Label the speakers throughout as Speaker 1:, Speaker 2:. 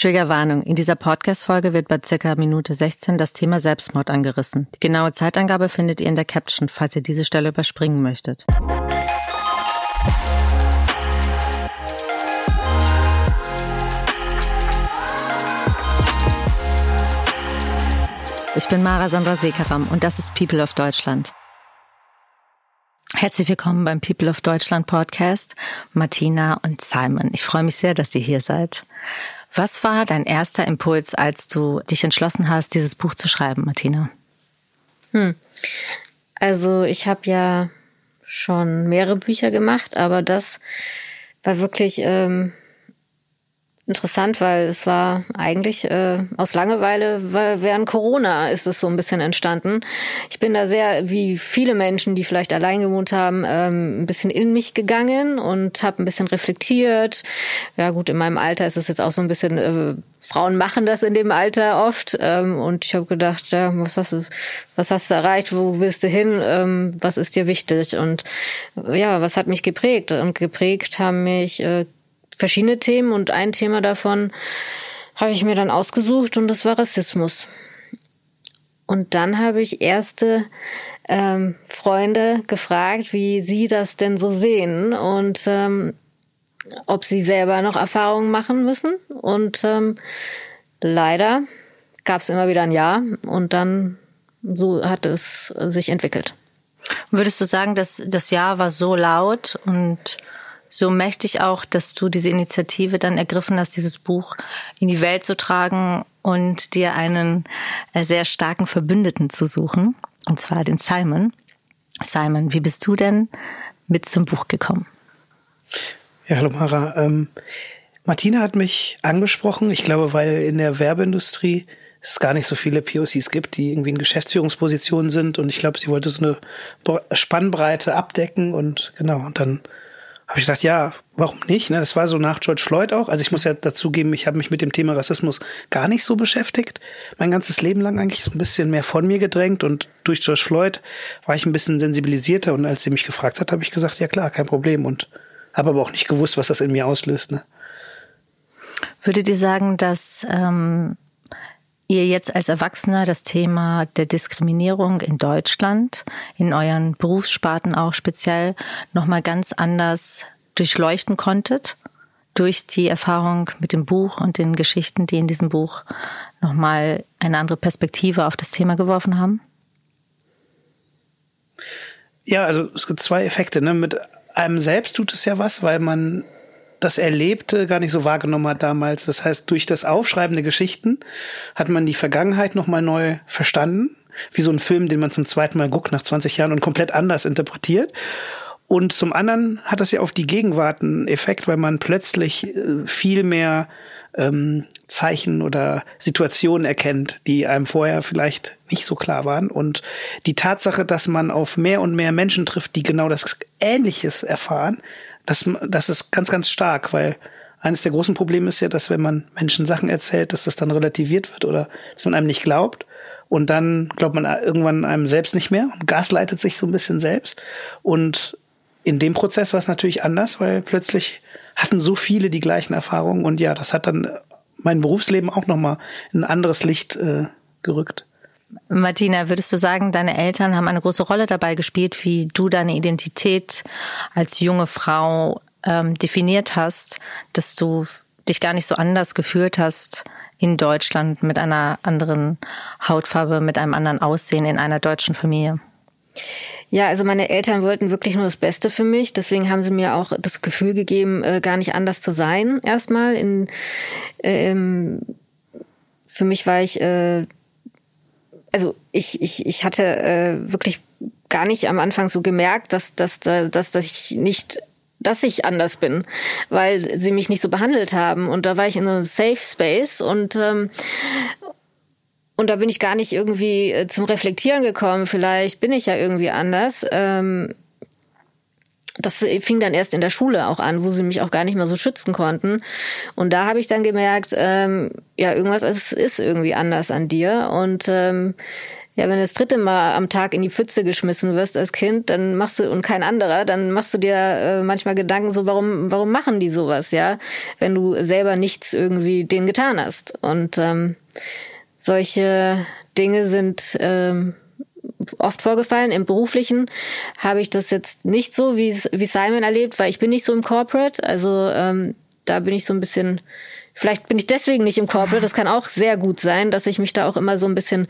Speaker 1: Triggerwarnung. In dieser Podcast-Folge wird bei circa Minute 16 das Thema Selbstmord angerissen. Die genaue Zeitangabe findet ihr in der Caption, falls ihr diese Stelle überspringen möchtet. Ich bin Mara Sandra Sekaram und das ist People of Deutschland. Herzlich willkommen beim People of Deutschland Podcast, Martina und Simon. Ich freue mich sehr, dass ihr hier seid. Was war dein erster Impuls, als du dich entschlossen hast, dieses Buch zu schreiben, Martina?
Speaker 2: Hm. Also ich habe ja schon mehrere Bücher gemacht, aber das war wirklich ähm, interessant, weil es war eigentlich äh, aus Langeweile, weil während Corona ist es so ein bisschen entstanden. Ich bin da sehr, wie viele Menschen, die vielleicht allein gewohnt haben, ähm, ein bisschen in mich gegangen und habe ein bisschen reflektiert. Ja gut, in meinem Alter ist es jetzt auch so ein bisschen, äh, Frauen machen das in dem Alter oft. Ähm, und ich habe gedacht, ja, was hast du, was hast du erreicht, wo willst du hin, ähm, was ist dir wichtig? Und ja, was hat mich geprägt? Und geprägt haben mich äh, verschiedene Themen und ein Thema davon habe ich mir dann ausgesucht und das war Rassismus. Und dann habe ich erste ähm, Freunde gefragt, wie sie das denn so sehen und ähm, ob sie selber noch Erfahrungen machen müssen. Und ähm, leider gab es immer wieder ein Ja und dann so hat es sich entwickelt.
Speaker 1: Würdest du sagen, dass das Ja war so laut und so mächtig auch, dass du diese Initiative dann ergriffen hast, dieses Buch in die Welt zu tragen und dir einen äh, sehr starken Verbündeten zu suchen, und zwar den Simon. Simon, wie bist du denn mit zum Buch gekommen?
Speaker 3: Ja, hallo Mara. Ähm, Martina hat mich angesprochen, ich glaube, weil in der Werbeindustrie es gar nicht so viele POCs gibt, die irgendwie in Geschäftsführungspositionen sind und ich glaube, sie wollte so eine Spannbreite abdecken und genau, und dann habe ich gesagt, ja, warum nicht? Ne? Das war so nach George Floyd auch. Also ich muss ja dazugeben, ich habe mich mit dem Thema Rassismus gar nicht so beschäftigt. Mein ganzes Leben lang eigentlich so ein bisschen mehr von mir gedrängt und durch George Floyd war ich ein bisschen sensibilisierter und als sie mich gefragt hat, habe ich gesagt, ja klar, kein Problem und habe aber auch nicht gewusst, was das in mir auslöst. Ne?
Speaker 1: Würdet ihr sagen, dass ähm, ihr jetzt als Erwachsener das Thema der Diskriminierung in Deutschland, in euren Berufssparten auch speziell, nochmal ganz anders durchleuchten konntet? Durch die Erfahrung mit dem Buch und den Geschichten, die in diesem Buch nochmal eine andere Perspektive auf das Thema geworfen haben?
Speaker 3: Ja, also es gibt zwei Effekte. Ne? Mit einem selbst tut es ja was, weil man das Erlebte gar nicht so wahrgenommen hat damals. Das heißt, durch das Aufschreiben der Geschichten hat man die Vergangenheit nochmal neu verstanden. Wie so ein Film, den man zum zweiten Mal guckt nach 20 Jahren und komplett anders interpretiert. Und zum anderen hat das ja auf die Gegenwart einen Effekt, weil man plötzlich äh, viel mehr ähm, Zeichen oder Situationen erkennt, die einem vorher vielleicht nicht so klar waren. Und die Tatsache, dass man auf mehr und mehr Menschen trifft, die genau das Ähnliches erfahren, das, das ist ganz, ganz stark, weil eines der großen Probleme ist ja, dass wenn man Menschen Sachen erzählt, dass das dann relativiert wird oder dass man einem nicht glaubt. Und dann glaubt man irgendwann einem selbst nicht mehr und gasleitet sich so ein bisschen selbst. Und in dem Prozess war es natürlich anders, weil plötzlich hatten so viele die gleichen Erfahrungen und ja, das hat dann mein Berufsleben auch nochmal in ein anderes Licht äh, gerückt.
Speaker 1: Martina, würdest du sagen, deine Eltern haben eine große Rolle dabei gespielt, wie du deine Identität als junge Frau ähm, definiert hast, dass du dich gar nicht so anders gefühlt hast in Deutschland mit einer anderen Hautfarbe, mit einem anderen Aussehen in einer deutschen Familie?
Speaker 2: Ja, also meine Eltern wollten wirklich nur das Beste für mich. Deswegen haben sie mir auch das Gefühl gegeben, äh, gar nicht anders zu sein. Erstmal in ähm, für mich war ich äh, also ich, ich, ich hatte äh, wirklich gar nicht am Anfang so gemerkt, dass, dass, dass, dass ich nicht dass ich anders bin, weil sie mich nicht so behandelt haben. Und da war ich in einem Safe Space und ähm, und da bin ich gar nicht irgendwie äh, zum Reflektieren gekommen. Vielleicht bin ich ja irgendwie anders. Ähm, das fing dann erst in der Schule auch an, wo sie mich auch gar nicht mehr so schützen konnten. Und da habe ich dann gemerkt, ähm, ja, irgendwas ist, ist irgendwie anders an dir. Und ähm, Ja, wenn du das dritte Mal am Tag in die Pfütze geschmissen wirst als Kind, dann machst du und kein anderer, dann machst du dir äh, manchmal Gedanken so, warum, warum machen die sowas, ja, wenn du selber nichts irgendwie denen getan hast. Und ähm, solche Dinge sind ähm, oft vorgefallen. Im beruflichen habe ich das jetzt nicht so wie, wie Simon erlebt, weil ich bin nicht so im Corporate. Also ähm, da bin ich so ein bisschen Vielleicht bin ich deswegen nicht im Corporate. Das kann auch sehr gut sein, dass ich mich da auch immer so ein bisschen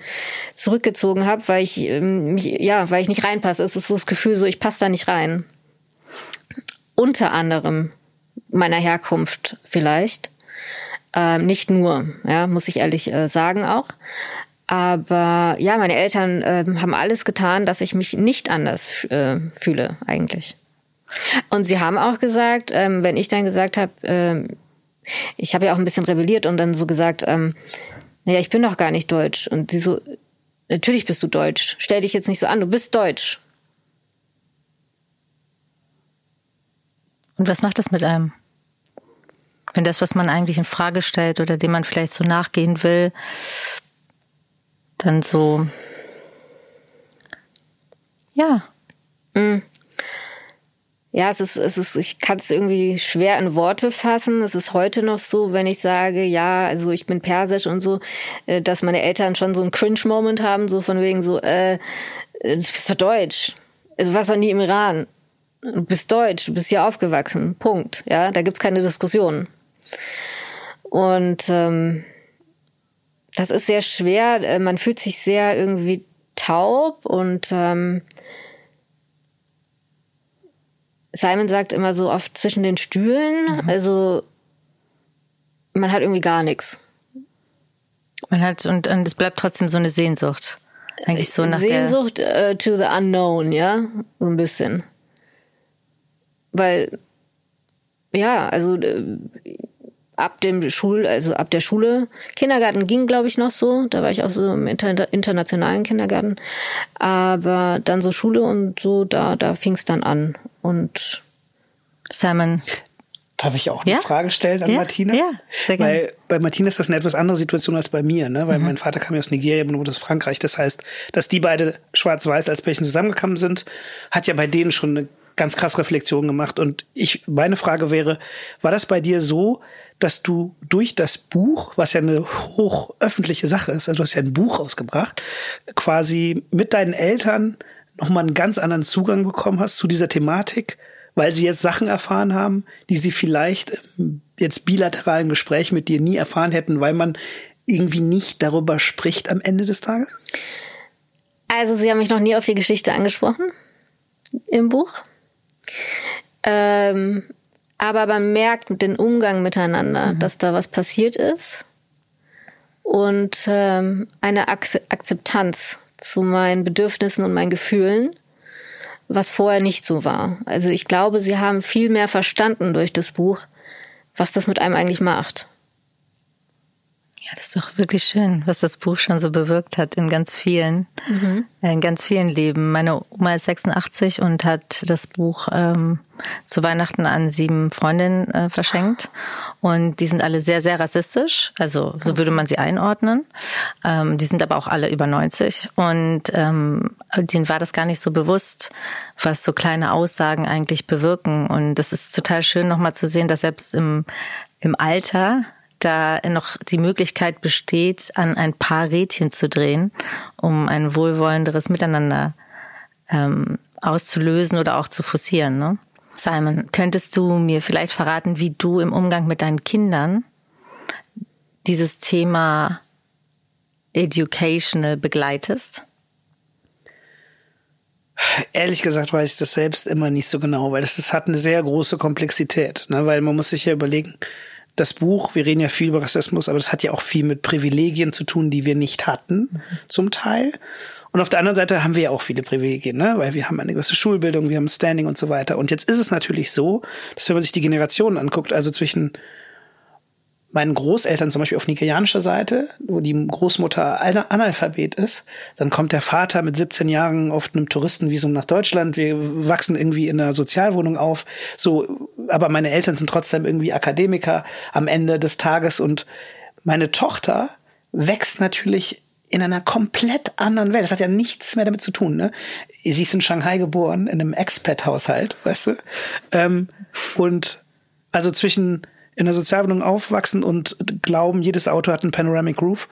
Speaker 2: zurückgezogen habe, weil ich ähm, mich, ja, weil ich nicht reinpasse. Es ist so das Gefühl, so ich passe da nicht rein. Unter anderem meiner Herkunft vielleicht. Ähm, nicht nur, ja, muss ich ehrlich äh, sagen auch. Aber ja, meine Eltern äh, haben alles getan, dass ich mich nicht anders äh, fühle eigentlich. Und sie haben auch gesagt, ähm, wenn ich dann gesagt habe, ähm, ich habe ja auch ein bisschen rebelliert und dann so gesagt, ähm, naja, ich bin doch gar nicht deutsch. Und sie so, natürlich bist du deutsch. Stell dich jetzt nicht so an, du bist deutsch.
Speaker 1: Und was macht das mit einem? Wenn das, was man eigentlich in Frage stellt oder dem man vielleicht so nachgehen will, dann so, ja.
Speaker 2: Mm ja, es ist, es ist, ich kann es irgendwie schwer in Worte fassen. Es ist heute noch so, wenn ich sage, ja, also ich bin persisch und so, äh, dass meine Eltern schon so einen Cringe-Moment haben, so von wegen so, äh, äh, du bist doch deutsch. Also, du warst doch nie im Iran. Du bist deutsch, du bist hier aufgewachsen. Punkt. Ja, da gibt's keine Diskussion. Und ähm, das ist sehr schwer. Äh, man fühlt sich sehr irgendwie taub und ähm, Simon sagt immer so oft zwischen den Stühlen. Mhm. Also man hat irgendwie gar nichts.
Speaker 1: Man hat und, und es bleibt trotzdem so eine Sehnsucht. Eigentlich so nach
Speaker 2: Sehnsucht der uh, to the unknown, ja, so ein bisschen. Weil ja, also äh, ab dem Schul, also ab der Schule, Kindergarten ging, glaube ich, noch so. Da war ich auch so im inter internationalen Kindergarten. Aber dann so Schule und so, da, da fing es dann an. Und
Speaker 1: Simon.
Speaker 3: Darf ich auch eine ja? Frage stellen an
Speaker 1: ja?
Speaker 3: Martina?
Speaker 1: Ja, sehr gerne.
Speaker 3: Weil bei Martina ist das eine etwas andere Situation als bei mir, ne? Weil mhm. mein Vater kam ja aus Nigeria, meine Mutter aus Frankreich. Das heißt, dass die beide schwarz-weiß als Pärchen zusammengekommen sind, hat ja bei denen schon eine ganz krass Reflexion gemacht. Und ich, meine Frage wäre, war das bei dir so, dass du durch das Buch, was ja eine hochöffentliche Sache ist, also du hast ja ein Buch rausgebracht, quasi mit deinen Eltern nochmal einen ganz anderen Zugang bekommen hast zu dieser Thematik, weil sie jetzt Sachen erfahren haben, die sie vielleicht jetzt bilateralen Gespräch mit dir nie erfahren hätten, weil man irgendwie nicht darüber spricht am Ende des Tages?
Speaker 2: Also, sie haben mich noch nie auf die Geschichte angesprochen im Buch. Ähm, aber man merkt mit dem Umgang miteinander, mhm. dass da was passiert ist und ähm, eine Akzeptanz zu meinen Bedürfnissen und meinen Gefühlen, was vorher nicht so war. Also ich glaube, sie haben viel mehr verstanden durch das Buch, was das mit einem eigentlich macht.
Speaker 1: Ja, das ist doch wirklich schön, was das Buch schon so bewirkt hat in ganz vielen, mhm. in ganz vielen Leben. Meine Oma ist 86 und hat das Buch ähm, zu Weihnachten an sieben Freundinnen äh, verschenkt. Und die sind alle sehr, sehr rassistisch. Also so würde man sie einordnen. Ähm, die sind aber auch alle über 90. Und ähm, denen war das gar nicht so bewusst, was so kleine Aussagen eigentlich bewirken. Und das ist total schön, nochmal zu sehen, dass selbst im, im Alter da noch die Möglichkeit besteht, an ein paar Rädchen zu drehen, um ein wohlwollenderes Miteinander ähm, auszulösen oder auch zu forcieren. Ne? Simon, könntest du mir vielleicht verraten, wie du im Umgang mit deinen Kindern dieses Thema educational begleitest?
Speaker 3: Ehrlich gesagt weiß ich das selbst immer nicht so genau, weil das, das hat eine sehr große Komplexität. Ne? Weil man muss sich ja überlegen, das Buch, wir reden ja viel über Rassismus, aber das hat ja auch viel mit Privilegien zu tun, die wir nicht hatten, mhm. zum Teil. Und auf der anderen Seite haben wir ja auch viele Privilegien, ne? weil wir haben eine gewisse Schulbildung, wir haben Standing und so weiter. Und jetzt ist es natürlich so, dass wenn man sich die Generationen anguckt, also zwischen meinen Großeltern zum Beispiel auf nigerianischer Seite, wo die Großmutter Analphabet ist, dann kommt der Vater mit 17 Jahren auf einem Touristenvisum nach Deutschland. Wir wachsen irgendwie in einer Sozialwohnung auf. So, aber meine Eltern sind trotzdem irgendwie Akademiker am Ende des Tages und meine Tochter wächst natürlich in einer komplett anderen Welt. Das hat ja nichts mehr damit zu tun. Ne? Sie ist in Shanghai geboren, in einem Expat-Haushalt, weißt du? Ähm, und also zwischen in der Sozialwohnung aufwachsen und glauben, jedes Auto hat einen Panoramic Roof,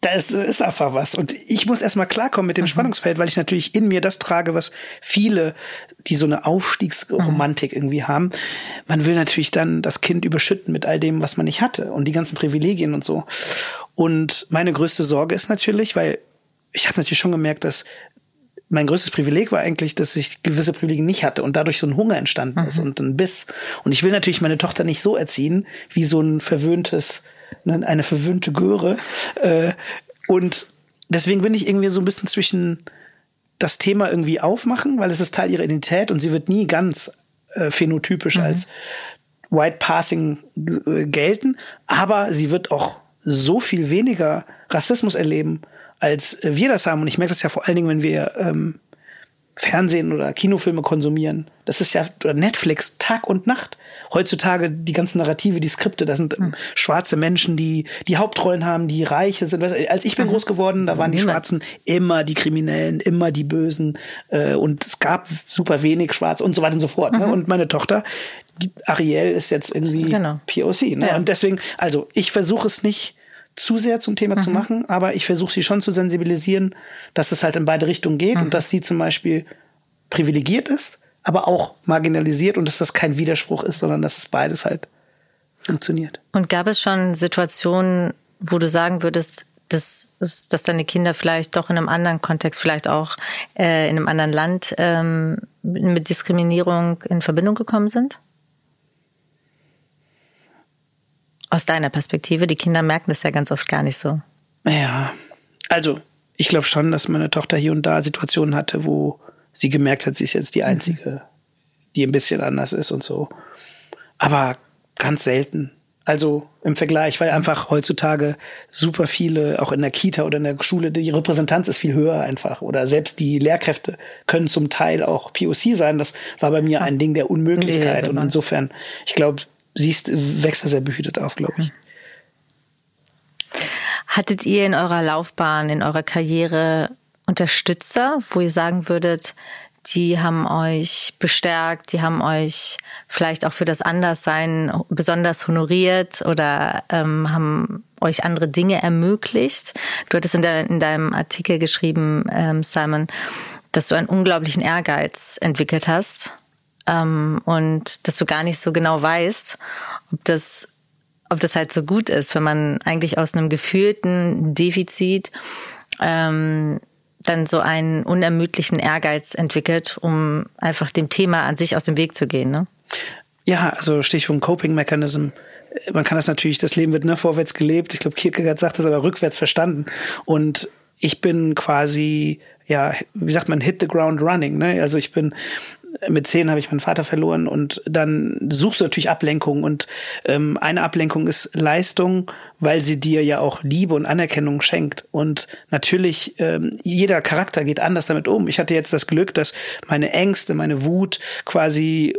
Speaker 3: da ist, ist einfach was. Und ich muss erstmal klarkommen mit dem mhm. Spannungsfeld, weil ich natürlich in mir das trage, was viele, die so eine Aufstiegsromantik mhm. irgendwie haben. Man will natürlich dann das Kind überschütten mit all dem, was man nicht hatte und die ganzen Privilegien und so. Und meine größte Sorge ist natürlich, weil ich habe natürlich schon gemerkt, dass mein größtes Privileg war eigentlich, dass ich gewisse Privilegien nicht hatte und dadurch so ein Hunger entstanden ist mhm. und ein Biss. Und ich will natürlich meine Tochter nicht so erziehen, wie so ein verwöhntes Ne, eine verwöhnte Göre. Äh, und deswegen bin ich irgendwie so ein bisschen zwischen das Thema irgendwie aufmachen, weil es ist Teil ihrer Identität und sie wird nie ganz äh, phänotypisch mhm. als White Passing äh, gelten, aber sie wird auch so viel weniger Rassismus erleben, als wir das haben. Und ich merke das ja vor allen Dingen, wenn wir ähm, Fernsehen oder Kinofilme konsumieren. Das ist ja oder Netflix Tag und Nacht. Heutzutage die ganzen Narrative, die Skripte, das sind mhm. schwarze Menschen, die die Hauptrollen haben, die Reiche sind. Als ich bin mhm. groß geworden, da waren die Schwarzen immer die Kriminellen, immer die Bösen äh, und es gab super wenig Schwarz und so weiter und so fort. Ne? Mhm. Ne? Und meine Tochter, die Ariel ist jetzt irgendwie genau. POC. Ne? Ja. Und deswegen, also ich versuche es nicht zu sehr zum Thema mhm. zu machen, aber ich versuche sie schon zu sensibilisieren, dass es halt in beide Richtungen geht mhm. und dass sie zum Beispiel privilegiert ist, aber auch marginalisiert und dass das kein Widerspruch ist, sondern dass es beides halt funktioniert.
Speaker 1: Und gab es schon Situationen, wo du sagen würdest, dass, dass deine Kinder vielleicht doch in einem anderen Kontext, vielleicht auch äh, in einem anderen Land ähm, mit Diskriminierung in Verbindung gekommen sind? Aus deiner Perspektive, die Kinder merken das ja ganz oft gar nicht so.
Speaker 3: Ja, also ich glaube schon, dass meine Tochter hier und da Situationen hatte, wo sie gemerkt hat, sie ist jetzt die Einzige, die ein bisschen anders ist und so. Aber ganz selten. Also im Vergleich, weil einfach heutzutage super viele, auch in der Kita oder in der Schule, die Repräsentanz ist viel höher einfach. Oder selbst die Lehrkräfte können zum Teil auch POC sein. Das war bei mir ein Ding der Unmöglichkeit. und insofern, ich glaube, siehst, wächst da sehr behütet auf, glaube ich.
Speaker 1: Hattet ihr in eurer Laufbahn, in eurer Karriere Unterstützer, wo ihr sagen würdet, die haben euch bestärkt, die haben euch vielleicht auch für das Anderssein besonders honoriert oder ähm, haben euch andere Dinge ermöglicht. Du hattest in, der, in deinem Artikel geschrieben, ähm, Simon, dass du einen unglaublichen Ehrgeiz entwickelt hast ähm, und dass du gar nicht so genau weißt, ob das, ob das halt so gut ist, wenn man eigentlich aus einem gefühlten Defizit ähm, dann so einen unermüdlichen Ehrgeiz entwickelt, um einfach dem Thema an sich aus dem Weg zu gehen. Ne?
Speaker 3: Ja, also Stichwort Coping Mechanism. Man kann das natürlich, das Leben wird ne, vorwärts gelebt. Ich glaube, Kierkegaard sagt das aber rückwärts verstanden. Und ich bin quasi, ja, wie sagt man, hit the ground running. Ne? Also ich bin mit zehn habe ich meinen Vater verloren und dann suchst du natürlich Ablenkung und ähm, eine Ablenkung ist Leistung, weil sie dir ja auch Liebe und Anerkennung schenkt und natürlich ähm, jeder Charakter geht anders damit um. Ich hatte jetzt das Glück, dass meine Ängste, meine Wut quasi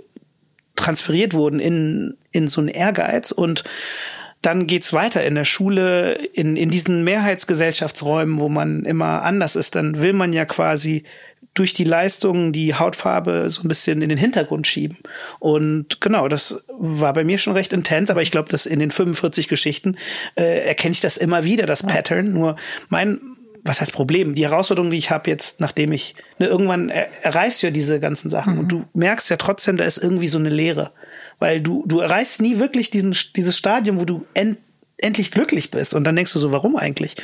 Speaker 3: transferiert wurden in in so einen Ehrgeiz und dann geht's weiter in der Schule, in, in diesen Mehrheitsgesellschaftsräumen, wo man immer anders ist. Dann will man ja quasi durch die Leistung die Hautfarbe so ein bisschen in den Hintergrund schieben. Und genau, das war bei mir schon recht intens, aber ich glaube, dass in den 45 Geschichten äh, erkenne ich das immer wieder, das Pattern. Nur mein, was heißt Problem? Die Herausforderung, die ich habe jetzt, nachdem ich, ne, irgendwann er, erreichst du ja diese ganzen Sachen mhm. und du merkst ja trotzdem, da ist irgendwie so eine Leere. Weil du, du erreichst nie wirklich diesen, dieses Stadium, wo du end, endlich glücklich bist. Und dann denkst du so, warum eigentlich?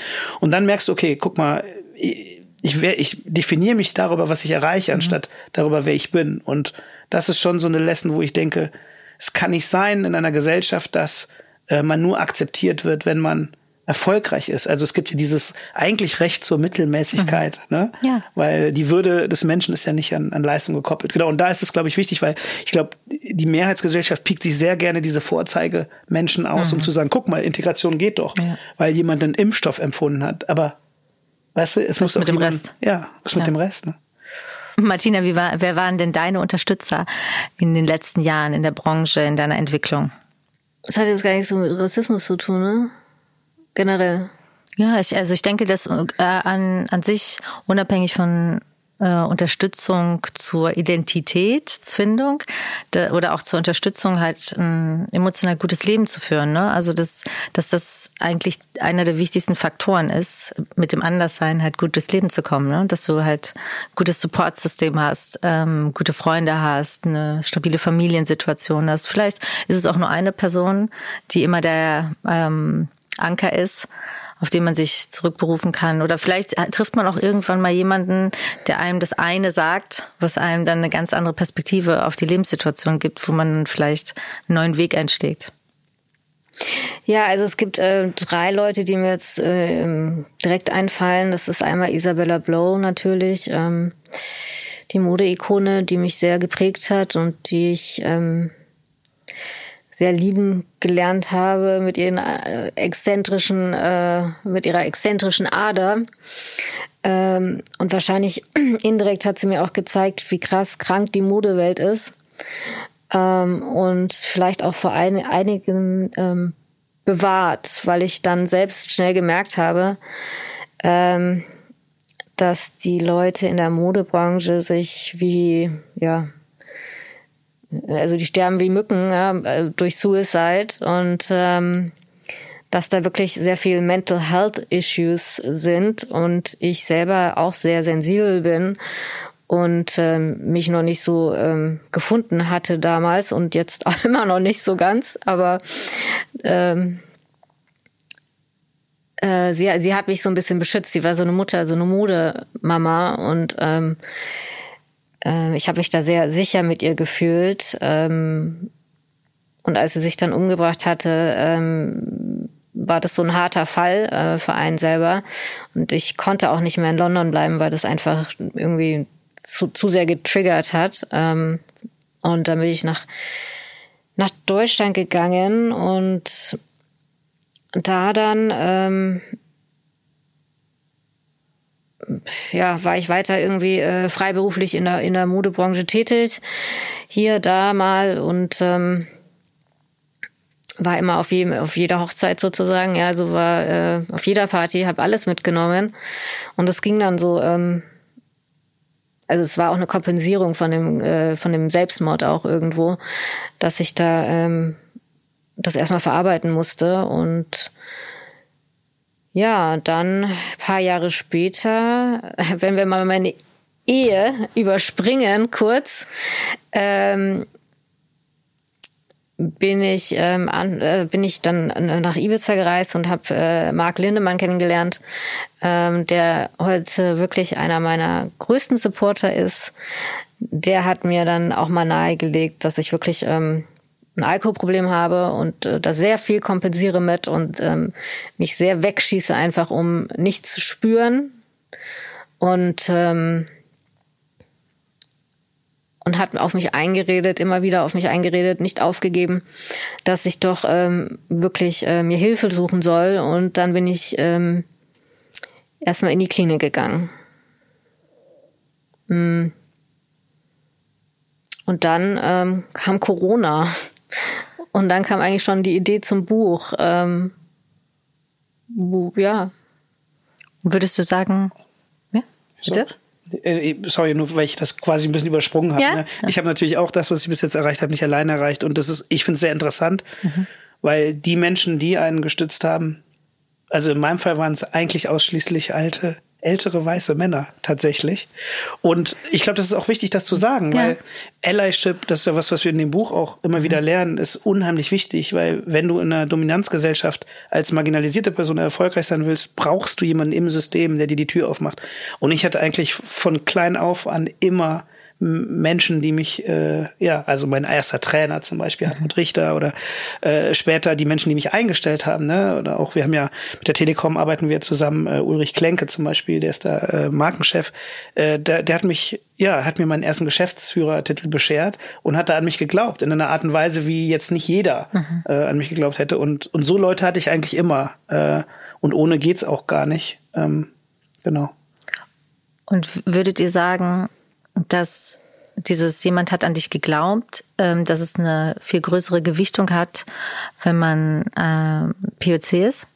Speaker 3: Und dann merkst du, okay, guck mal, ich, ich definiere mich darüber, was ich erreiche, mhm. anstatt darüber, wer ich bin. Und das ist schon so eine Lesson, wo ich denke, es kann nicht sein in einer Gesellschaft, dass äh, man nur akzeptiert wird, wenn man erfolgreich ist. Also es gibt ja dieses eigentlich Recht zur Mittelmäßigkeit, mhm. ne? Ja. Weil die Würde des Menschen ist ja nicht an, an Leistung gekoppelt. Genau. Und da ist es, glaube ich, wichtig, weil ich glaube, die Mehrheitsgesellschaft piekt sich sehr gerne diese Vorzeigemenschen aus, mhm. um zu sagen, guck mal, Integration geht doch, ja. weil jemand einen Impfstoff empfunden hat. Aber Weißt du, es was muss
Speaker 1: mit dem Rest.
Speaker 3: Ja, was ja. mit dem Rest. Ne?
Speaker 1: Martina, wie war, wer waren denn deine Unterstützer in den letzten Jahren in der Branche, in deiner Entwicklung?
Speaker 2: Das hat jetzt gar nichts so mit Rassismus zu tun, ne? Generell.
Speaker 1: Ja, ich, also ich denke, dass äh, an, an sich unabhängig von äh, Unterstützung zur Identitätsfindung de, oder auch zur Unterstützung halt ein emotional gutes Leben zu führen. Ne? Also dass, dass das eigentlich einer der wichtigsten Faktoren ist, mit dem Anderssein halt gutes Leben zu kommen. Ne? Dass du halt gutes Supportsystem hast, ähm, gute Freunde hast, eine stabile Familiensituation hast. Vielleicht ist es auch nur eine Person, die immer der ähm, Anker ist auf den man sich zurückberufen kann. Oder vielleicht trifft man auch irgendwann mal jemanden, der einem das eine sagt, was einem dann eine ganz andere Perspektive auf die Lebenssituation gibt, wo man vielleicht einen neuen Weg einschlägt.
Speaker 2: Ja, also es gibt äh, drei Leute, die mir jetzt äh, direkt einfallen. Das ist einmal Isabella Blow natürlich, ähm, die Modeikone, die mich sehr geprägt hat und die ich ähm, sehr lieben gelernt habe mit ihren äh, exzentrischen, äh, mit ihrer exzentrischen Ader. Ähm, und wahrscheinlich indirekt hat sie mir auch gezeigt, wie krass krank die Modewelt ist. Ähm, und vielleicht auch vor ein, einigen ähm, bewahrt, weil ich dann selbst schnell gemerkt habe, ähm, dass die Leute in der Modebranche sich wie, ja, also die sterben wie Mücken ja, durch Suicide und ähm, dass da wirklich sehr viel Mental Health Issues sind und ich selber auch sehr sensibel bin und ähm, mich noch nicht so ähm, gefunden hatte damals und jetzt auch immer noch nicht so ganz, aber ähm, äh, sie, sie hat mich so ein bisschen beschützt. Sie war so eine Mutter, so eine Modemama und ähm, äh, ich habe mich da sehr sicher mit ihr gefühlt. Ähm, und als sie sich dann umgebracht hatte, ähm, war das so ein harter Fall äh, für einen selber. Und ich konnte auch nicht mehr in London bleiben, weil das einfach irgendwie zu, zu sehr getriggert hat. Ähm, und dann bin ich nach, nach Deutschland gegangen und da dann ähm, ja, war ich weiter irgendwie äh, freiberuflich in der, in der Modebranche tätig. Hier, da mal und ähm, war immer auf, jedem, auf jeder Hochzeit sozusagen, ja, also war äh, auf jeder Party, habe alles mitgenommen. Und das ging dann so, ähm, also es war auch eine Kompensierung von dem, äh, von dem Selbstmord auch irgendwo, dass ich da ähm, das erstmal verarbeiten musste und ja, dann ein paar Jahre später, wenn wir mal meine Ehe überspringen, kurz, ähm, bin ich ähm, an, äh, bin ich dann nach Ibiza gereist und habe äh, Marc Lindemann kennengelernt, ähm, der heute wirklich einer meiner größten Supporter ist. Der hat mir dann auch mal nahegelegt, dass ich wirklich ähm, ein Alkoholproblem habe und äh, da sehr viel kompensiere mit und ähm, mich sehr wegschieße, einfach um nichts zu spüren. Und, ähm, und hat auf mich eingeredet, immer wieder auf mich eingeredet, nicht aufgegeben, dass ich doch ähm, wirklich äh, mir Hilfe suchen soll. Und dann bin ich ähm, erstmal in die Klinik gegangen. Mm. Und dann ähm, kam Corona. Und dann kam eigentlich schon die Idee zum Buch. Ähm, ja.
Speaker 1: Würdest du sagen, ja, bitte?
Speaker 3: Äh, sorry, nur weil ich das quasi ein bisschen übersprungen habe. Ja? Ne? Ich habe natürlich auch das, was ich bis jetzt erreicht habe, nicht alleine erreicht. Und das ist, ich finde es sehr interessant, mhm. weil die Menschen, die einen gestützt haben, also in meinem Fall waren es eigentlich ausschließlich alte ältere weiße Männer tatsächlich. Und ich glaube, das ist auch wichtig, das zu sagen, ja. weil Allyship, das ist ja was, was wir in dem Buch auch immer wieder lernen, ist unheimlich wichtig, weil wenn du in einer Dominanzgesellschaft als marginalisierte Person erfolgreich sein willst, brauchst du jemanden im System, der dir die Tür aufmacht. Und ich hatte eigentlich von klein auf an immer Menschen, die mich, äh, ja, also mein erster Trainer zum Beispiel, Hartmut Richter oder äh, später die Menschen, die mich eingestellt haben, ne? Oder auch, wir haben ja mit der Telekom arbeiten wir zusammen, äh, Ulrich Klenke zum Beispiel, der ist da äh, Markenchef, äh, der, der hat mich, ja, hat mir meinen ersten Geschäftsführertitel beschert und hat da an mich geglaubt, in einer Art und Weise, wie jetzt nicht jeder mhm. äh, an mich geglaubt hätte. Und, und so Leute hatte ich eigentlich immer. Äh, und ohne geht's auch gar nicht. Ähm, genau.
Speaker 1: Und würdet ihr sagen, dass dieses jemand hat an dich geglaubt, ähm, dass es eine viel größere Gewichtung hat, wenn man äh, POC ist?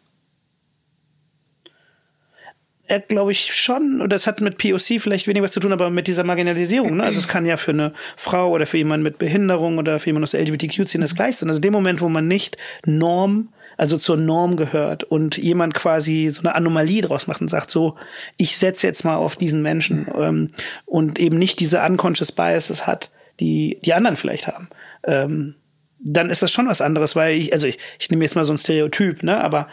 Speaker 3: er, glaube ich, schon, es hat mit POC vielleicht weniger was zu tun, aber mit dieser Marginalisierung. Ne? Also es kann ja für eine Frau oder für jemanden mit Behinderung oder für jemanden aus der LGBTQ-Szene das gleich sein. Also in dem Moment, wo man nicht Norm, also zur Norm gehört und jemand quasi so eine Anomalie draus macht und sagt so, ich setze jetzt mal auf diesen Menschen ähm, und eben nicht diese unconscious biases hat, die die anderen vielleicht haben. Ähm, dann ist das schon was anderes, weil ich, also ich, ich nehme jetzt mal so ein Stereotyp, ne, aber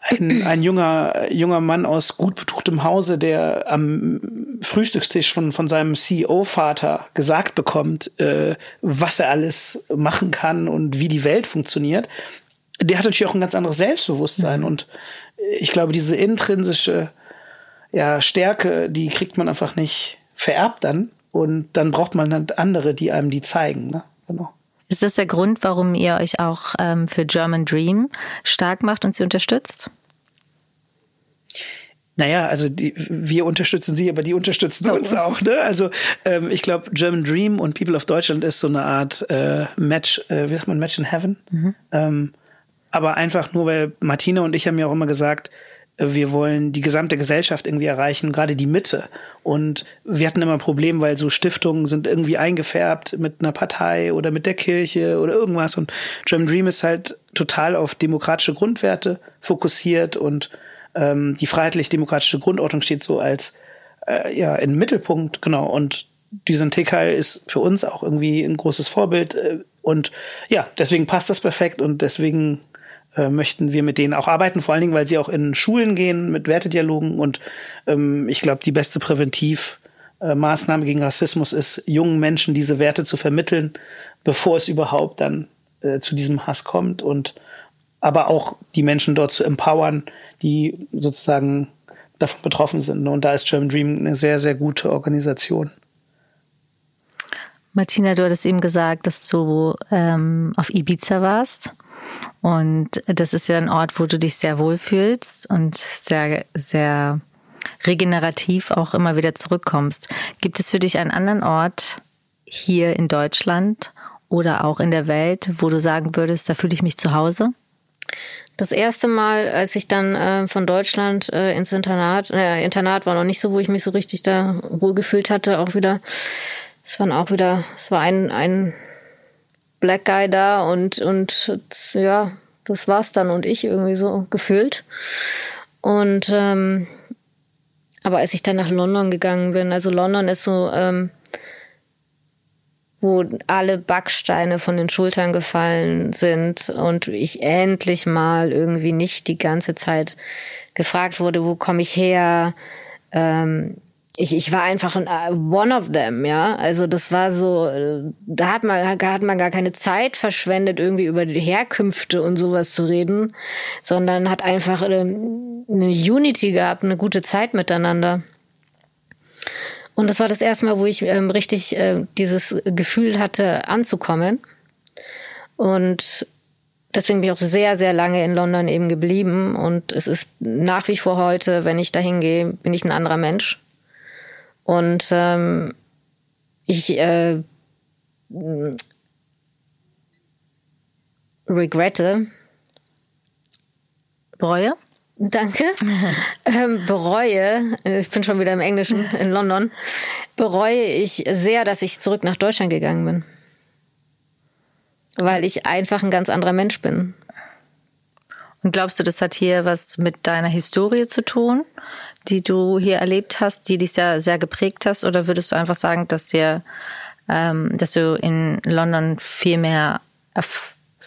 Speaker 3: ein, ein junger, junger Mann aus gut betuchtem Hause, der am Frühstückstisch von, von seinem CEO-Vater gesagt bekommt, äh, was er alles machen kann und wie die Welt funktioniert, der hat natürlich auch ein ganz anderes Selbstbewusstsein. Mhm. Und ich glaube, diese intrinsische ja, Stärke, die kriegt man einfach nicht vererbt dann. Und dann braucht man dann andere, die einem die zeigen. Ne? Genau.
Speaker 1: Ist das der Grund, warum ihr euch auch ähm, für German Dream stark macht und sie unterstützt?
Speaker 3: Naja, also die, wir unterstützen sie, aber die unterstützen uns auch. Ne? Also ähm, ich glaube, German Dream und People of Deutschland ist so eine Art äh, Match, äh, wie sagt man, Match in Heaven. Mhm. Ähm, aber einfach nur, weil Martina und ich haben ja auch immer gesagt, wir wollen die gesamte Gesellschaft irgendwie erreichen, gerade die Mitte. Und wir hatten immer ein Problem, weil so Stiftungen sind irgendwie eingefärbt mit einer Partei oder mit der Kirche oder irgendwas. Und German Dream ist halt total auf demokratische Grundwerte fokussiert und ähm, die freiheitlich-demokratische Grundordnung steht so als äh, ja im Mittelpunkt, genau. Und diesen TKL ist für uns auch irgendwie ein großes Vorbild. Äh, und ja, deswegen passt das perfekt und deswegen äh, möchten wir mit denen auch arbeiten, vor allen Dingen, weil sie auch in Schulen gehen mit Wertedialogen und ähm, ich glaube, die beste Präventivmaßnahme gegen Rassismus ist, jungen Menschen diese Werte zu vermitteln, bevor es überhaupt dann äh, zu diesem Hass kommt und aber auch die Menschen dort zu empowern, die sozusagen davon betroffen sind. Und da ist German Dream eine sehr, sehr gute Organisation.
Speaker 1: Martina, du hattest eben gesagt, dass du ähm, auf Ibiza warst. Und das ist ja ein Ort, wo du dich sehr wohlfühlst und sehr, sehr regenerativ auch immer wieder zurückkommst. Gibt es für dich einen anderen Ort hier in Deutschland oder auch in der Welt, wo du sagen würdest, da fühle ich mich zu Hause?
Speaker 2: Das erste Mal, als ich dann äh, von Deutschland äh, ins Internat, äh, Internat war noch nicht so, wo ich mich so richtig da wohlgefühlt hatte, auch wieder, es waren auch wieder, es war ein, ein Black Guy da und, und ja, das war's dann und ich irgendwie so gefühlt. Und ähm, aber als ich dann nach London gegangen bin, also London ist so, ähm, wo alle Backsteine von den Schultern gefallen sind und ich endlich mal irgendwie nicht die ganze Zeit gefragt wurde, wo komme ich her, ähm, ich, ich war einfach ein, uh, one of them, ja. Also das war so, da hat man, hat man gar keine Zeit verschwendet, irgendwie über die Herkünfte und sowas zu reden, sondern hat einfach eine, eine Unity gehabt, eine gute Zeit miteinander. Und das war das erste Mal, wo ich ähm, richtig äh, dieses Gefühl hatte, anzukommen. Und deswegen bin ich auch sehr, sehr lange in London eben geblieben. Und es ist nach wie vor heute, wenn ich dahin gehe, bin ich ein anderer Mensch. Und ähm, ich äh, regrette.
Speaker 1: Bereue?
Speaker 2: Danke. ähm, bereue, ich bin schon wieder im Englischen in London, bereue ich sehr, dass ich zurück nach Deutschland gegangen bin. Weil ich einfach ein ganz anderer Mensch bin.
Speaker 1: Und glaubst du, das hat hier was mit deiner Historie zu tun? Die du hier erlebt hast, die dich sehr, sehr geprägt hast? Oder würdest du einfach sagen, dass dir, ähm, dass du in London viel mehr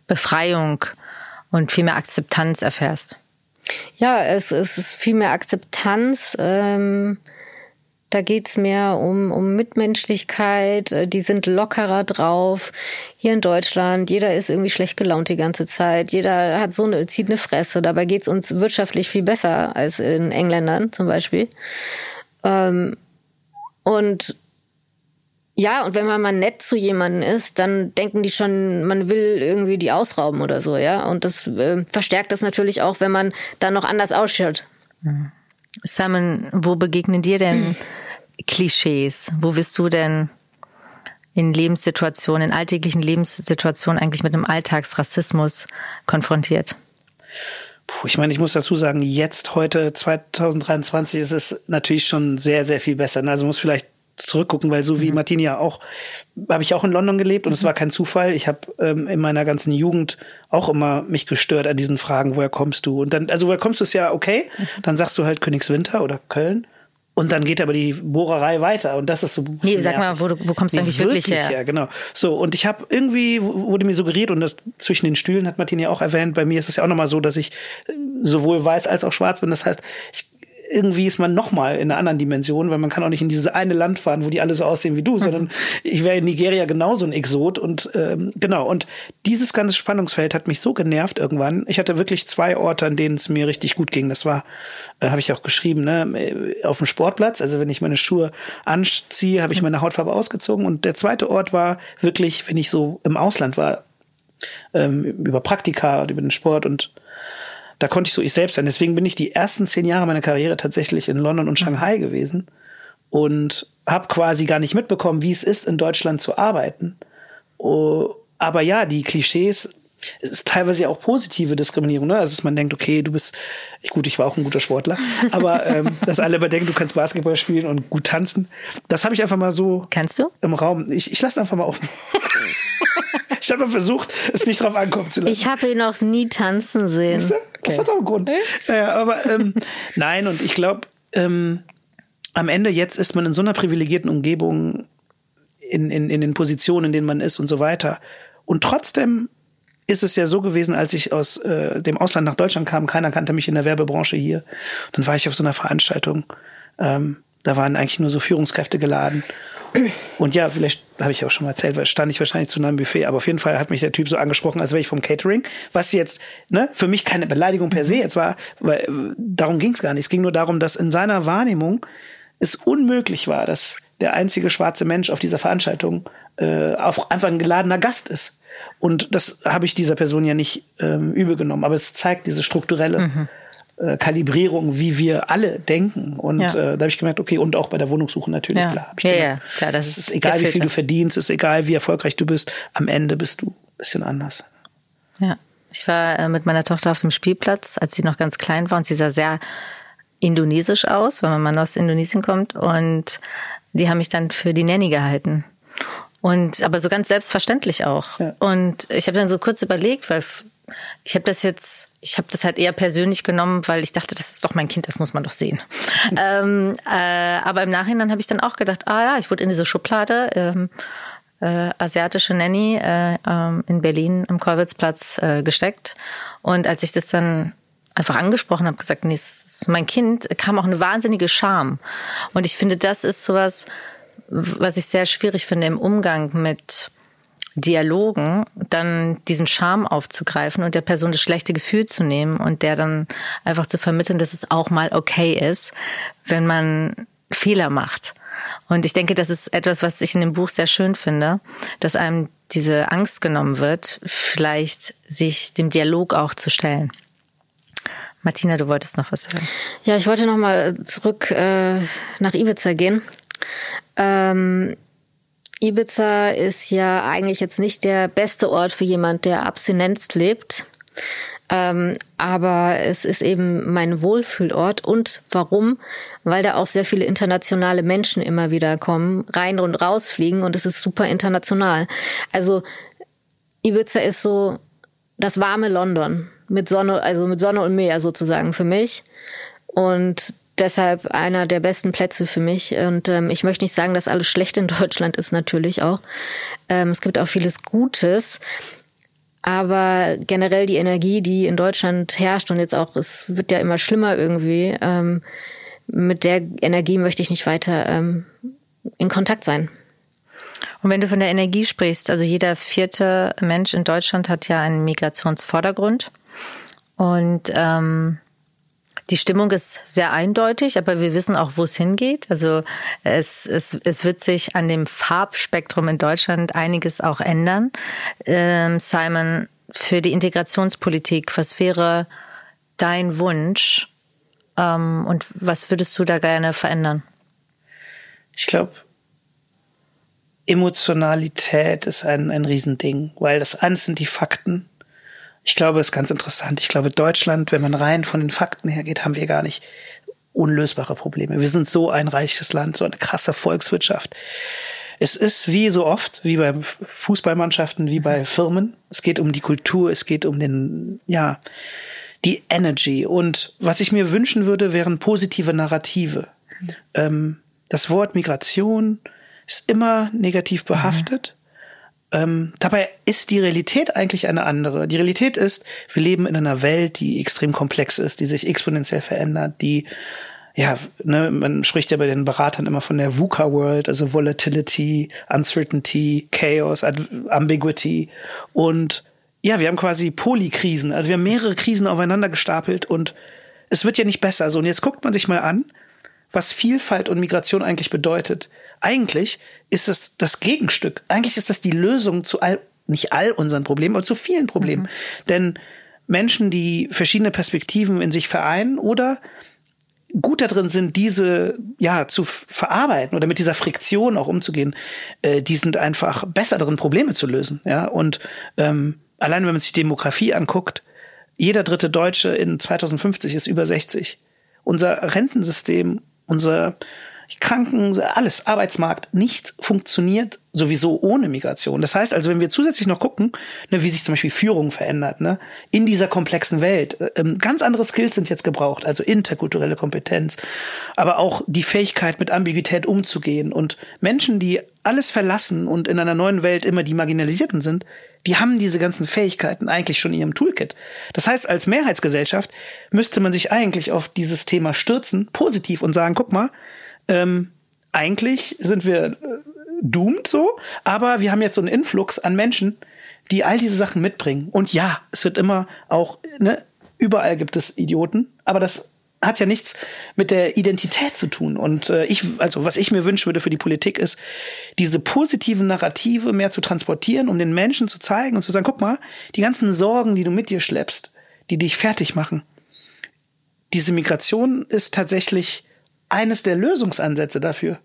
Speaker 1: Befreiung und viel mehr Akzeptanz erfährst?
Speaker 2: Ja, es, es ist viel mehr Akzeptanz. Ähm da geht's mehr um, um Mitmenschlichkeit, äh, die sind lockerer drauf. Hier in Deutschland, jeder ist irgendwie schlecht gelaunt die ganze Zeit, jeder hat so eine, zieht eine Fresse. Dabei geht's uns wirtschaftlich viel besser als in Engländern zum Beispiel. Ähm, und ja, und wenn man mal nett zu jemandem ist, dann denken die schon, man will irgendwie die ausrauben oder so, ja. Und das äh, verstärkt das natürlich auch, wenn man dann noch anders ausschaut.
Speaker 1: Mhm. Simon, wo begegnen dir denn Klischees? Wo bist du denn in Lebenssituationen, in alltäglichen Lebenssituationen eigentlich mit einem Alltagsrassismus konfrontiert?
Speaker 3: Puh, ich meine, ich muss dazu sagen, jetzt, heute, 2023, ist es natürlich schon sehr, sehr viel besser. Also muss vielleicht zurückgucken, weil so wie mhm. Martin ja auch, habe ich auch in London gelebt und es mhm. war kein Zufall. Ich habe ähm, in meiner ganzen Jugend auch immer mich gestört an diesen Fragen, woher kommst du? Und dann, also woher kommst du ist ja okay, mhm. dann sagst du halt Königswinter oder Köln. Und dann geht aber die Bohrerei weiter und das ist so.
Speaker 1: Nee, sag mal, wo, wo kommst du eigentlich wirklich, wirklich her?
Speaker 3: her? Genau. So und ich habe irgendwie wurde mir suggeriert und das zwischen den Stühlen hat Martin ja auch erwähnt. Bei mir ist es ja auch nochmal so, dass ich sowohl weiß als auch schwarz bin. Das heißt, ich irgendwie ist man noch mal in einer anderen Dimension, weil man kann auch nicht in dieses eine Land fahren, wo die alle so aussehen wie du, mhm. sondern ich wäre in Nigeria genauso ein Exot und ähm, genau und dieses ganze Spannungsfeld hat mich so genervt irgendwann. Ich hatte wirklich zwei Orte, an denen es mir richtig gut ging. Das war, äh, habe ich auch geschrieben, ne, auf dem Sportplatz. Also wenn ich meine Schuhe anziehe, habe ich meine Hautfarbe ausgezogen und der zweite Ort war wirklich, wenn ich so im Ausland war, ähm, über Praktika und über den Sport und da konnte ich so ich selbst sein. Deswegen bin ich die ersten zehn Jahre meiner Karriere tatsächlich in London und Shanghai gewesen und habe quasi gar nicht mitbekommen, wie es ist, in Deutschland zu arbeiten. Oh, aber ja, die Klischees, es ist teilweise ja auch positive Diskriminierung, ne? Also dass man denkt, okay, du bist, ich, gut, ich war auch ein guter Sportler, aber ähm, dass alle immer denken, du kannst Basketball spielen und gut tanzen. Das habe ich einfach mal so
Speaker 1: Kannst du?
Speaker 3: im Raum. Ich, ich lasse einfach mal offen. ich habe versucht, es nicht drauf ankommen zu lassen.
Speaker 2: Ich habe ihn noch nie tanzen sehen.
Speaker 3: Weißt du? Das okay. hat auch einen Grund. Ja, aber ähm, nein, und ich glaube, ähm, am Ende jetzt ist man in so einer privilegierten Umgebung in, in, in den Positionen, in denen man ist und so weiter. Und trotzdem ist es ja so gewesen, als ich aus äh, dem Ausland nach Deutschland kam, keiner kannte mich in der Werbebranche hier. Dann war ich auf so einer Veranstaltung. Ähm, da waren eigentlich nur so Führungskräfte geladen. Und ja, vielleicht habe ich auch schon mal erzählt, weil stand ich wahrscheinlich zu einem Buffet, aber auf jeden Fall hat mich der Typ so angesprochen, als wäre ich vom Catering, was jetzt ne, für mich keine Beleidigung per se jetzt war, weil darum ging es gar nicht. Es ging nur darum, dass in seiner Wahrnehmung es unmöglich war, dass der einzige schwarze Mensch auf dieser Veranstaltung äh, auf einfach ein geladener Gast ist. Und das habe ich dieser Person ja nicht ähm, übel genommen, aber es zeigt diese strukturelle mhm. Äh, Kalibrierung, wie wir alle denken. Und ja. äh, da habe ich gemerkt, okay, und auch bei der Wohnungssuche natürlich,
Speaker 1: ja.
Speaker 3: klar.
Speaker 1: Ja, ja, klar. Das
Speaker 3: ist, ist egal, wie viel du verdienst, ist egal, wie erfolgreich du bist. Am Ende bist du ein bisschen anders.
Speaker 1: Ja, ich war äh, mit meiner Tochter auf dem Spielplatz, als sie noch ganz klein war und sie sah sehr indonesisch aus, weil mein Mann aus Indonesien kommt. Und die haben mich dann für die Nanny gehalten. Und aber so ganz selbstverständlich auch. Ja. Und ich habe dann so kurz überlegt, weil ich habe das jetzt, ich habe das halt eher persönlich genommen, weil ich dachte, das ist doch mein Kind, das muss man doch sehen. ähm, äh, aber im Nachhinein habe ich dann auch gedacht, ah ja, ich wurde in diese Schublade ähm, äh, asiatische Nanny äh, ähm, in Berlin im Kollwitzplatz äh, gesteckt. Und als ich das dann einfach angesprochen habe, gesagt, nee, das ist mein Kind, kam auch eine wahnsinnige Scham. Und ich finde, das ist sowas, was ich sehr schwierig finde im Umgang mit Dialogen dann diesen Charme aufzugreifen und der Person das schlechte Gefühl zu nehmen und der dann einfach zu vermitteln, dass es auch mal okay ist, wenn man Fehler macht. Und ich denke, das ist etwas, was ich in dem Buch sehr schön finde, dass einem diese Angst genommen wird, vielleicht sich dem Dialog auch zu stellen. Martina, du wolltest noch was sagen.
Speaker 2: Ja, ich wollte noch mal zurück äh, nach Ibiza gehen. Ähm, Ibiza ist ja eigentlich jetzt nicht der beste Ort für jemand, der Abstinenz lebt. Ähm, aber es ist eben mein Wohlfühlort. Und warum? Weil da auch sehr viele internationale Menschen immer wieder kommen, rein und rausfliegen und es ist super international. Also Ibiza ist so das warme London mit Sonne, also mit Sonne und Meer sozusagen für mich. Und deshalb einer der besten Plätze für mich. Und ähm, ich möchte nicht sagen, dass alles schlecht in Deutschland ist, natürlich auch. Ähm, es gibt auch vieles Gutes. Aber generell die Energie, die in Deutschland herrscht und jetzt auch, es wird ja immer schlimmer irgendwie, ähm, mit der Energie möchte ich nicht weiter ähm, in Kontakt sein.
Speaker 1: Und wenn du von der Energie sprichst, also jeder vierte Mensch in Deutschland hat ja einen Migrationsvordergrund. Und ähm, die Stimmung ist sehr eindeutig, aber wir wissen auch, wo es hingeht. Also es, es, es wird sich an dem Farbspektrum in Deutschland einiges auch ändern. Ähm, Simon, für die Integrationspolitik, was wäre dein Wunsch ähm, und was würdest du da gerne verändern?
Speaker 3: Ich glaube, Emotionalität ist ein, ein Riesending, weil das eine sind die Fakten Ich glaube, es ist ganz interessant. Ich glaube, Deutschland, wenn man rein von den Fakten her geht, haben wir gar nicht unlösbare Probleme. Wir sind so ein reiches Land, so eine krasse Volkswirtschaft. Es ist wie so oft, wie bei Fußballmannschaften, wie bei Firmen. Es geht um die Kultur, es geht um den, ja, die Energy. Und was ich mir wünschen würde, wären positive Narrative. Mhm. Ähm, das Wort Migration ist immer negativ behaftet. Mhm. Ähm, dabei ist die Realität eigentlich eine andere. Die Realität ist, wir leben in einer Welt, die extrem komplex ist, die sich exponentiell verändert, die ja, ne, man spricht ja bei den Beratern immer von der VUCA-World, also Volatility, Uncertainty, Chaos, Ambiguity. Und ja, wir haben quasi Polykrisen, also wir haben mehrere Krisen aufeinander gestapelt und es wird ja nicht besser. So, und jetzt guckt man sich mal an, was Vielfalt und Migration eigentlich bedeutet. Eigentlich ist es das Gegenstück. Eigentlich ist das die Lösung zu all, nicht all unseren Problemen, aber zu vielen Problemen. Mhm. Denn Menschen, die verschiedene Perspektiven in sich vereinen oder gut da drin sind, diese ja zu verarbeiten oder mit dieser Friktion auch umzugehen, äh, die sind einfach besser darin, Probleme zu lösen. Ja, und ähm, allein wenn man sich Demografie anguckt, jeder dritte Deutsche in 2050 ist über 60. Unser Rentensystem, unser Kranken, alles, Arbeitsmarkt, nichts funktioniert sowieso ohne Migration. Das heißt also, wenn wir zusätzlich noch gucken, ne, wie sich zum Beispiel Führung verändert, ne, in dieser komplexen Welt, ähm, ganz andere Skills sind jetzt gebraucht, also interkulturelle Kompetenz, aber auch die Fähigkeit, mit Ambiguität umzugehen und Menschen, die alles verlassen und in einer neuen Welt immer die Marginalisierten sind, die haben diese ganzen Fähigkeiten eigentlich schon in ihrem Toolkit. Das heißt, als Mehrheitsgesellschaft müsste man sich eigentlich auf dieses Thema stürzen, positiv und sagen, guck mal, ähm, eigentlich sind wir äh, doomed so, aber wir haben jetzt so einen Influx an Menschen, die all diese Sachen mitbringen. Und ja, es wird immer auch, ne, überall gibt es Idioten, aber das hat ja nichts mit der Identität zu tun. Und äh, ich, also was ich mir wünschen würde für die Politik ist, diese positiven Narrative mehr zu transportieren, um den Menschen zu zeigen und zu sagen, guck mal, die ganzen Sorgen, die du mit dir schleppst, die dich fertig machen. Diese Migration ist tatsächlich eines der Lösungsansätze dafür.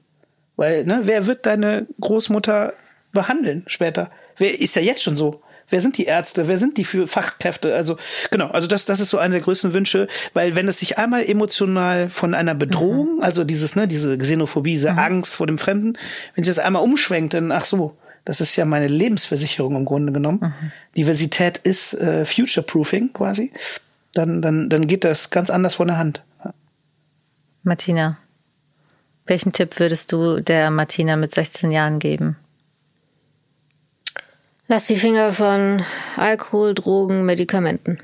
Speaker 3: Weil, ne, wer wird deine Großmutter behandeln später? Wer ist ja jetzt schon so? Wer sind die Ärzte? Wer sind die für Fachkräfte? Also genau, also das, das ist so einer der größten Wünsche, weil wenn es sich einmal emotional von einer Bedrohung, mhm. also dieses, ne, diese Xenophobie, diese mhm. Angst vor dem Fremden, wenn sich das einmal umschwenkt, dann ach so, das ist ja meine Lebensversicherung im Grunde genommen. Mhm. Diversität ist äh, Future-Proofing quasi. Dann, dann, dann geht das ganz anders von der Hand.
Speaker 1: Martina, welchen Tipp würdest du der Martina mit 16 Jahren geben?
Speaker 2: Lass die Finger von Alkohol, Drogen, Medikamenten.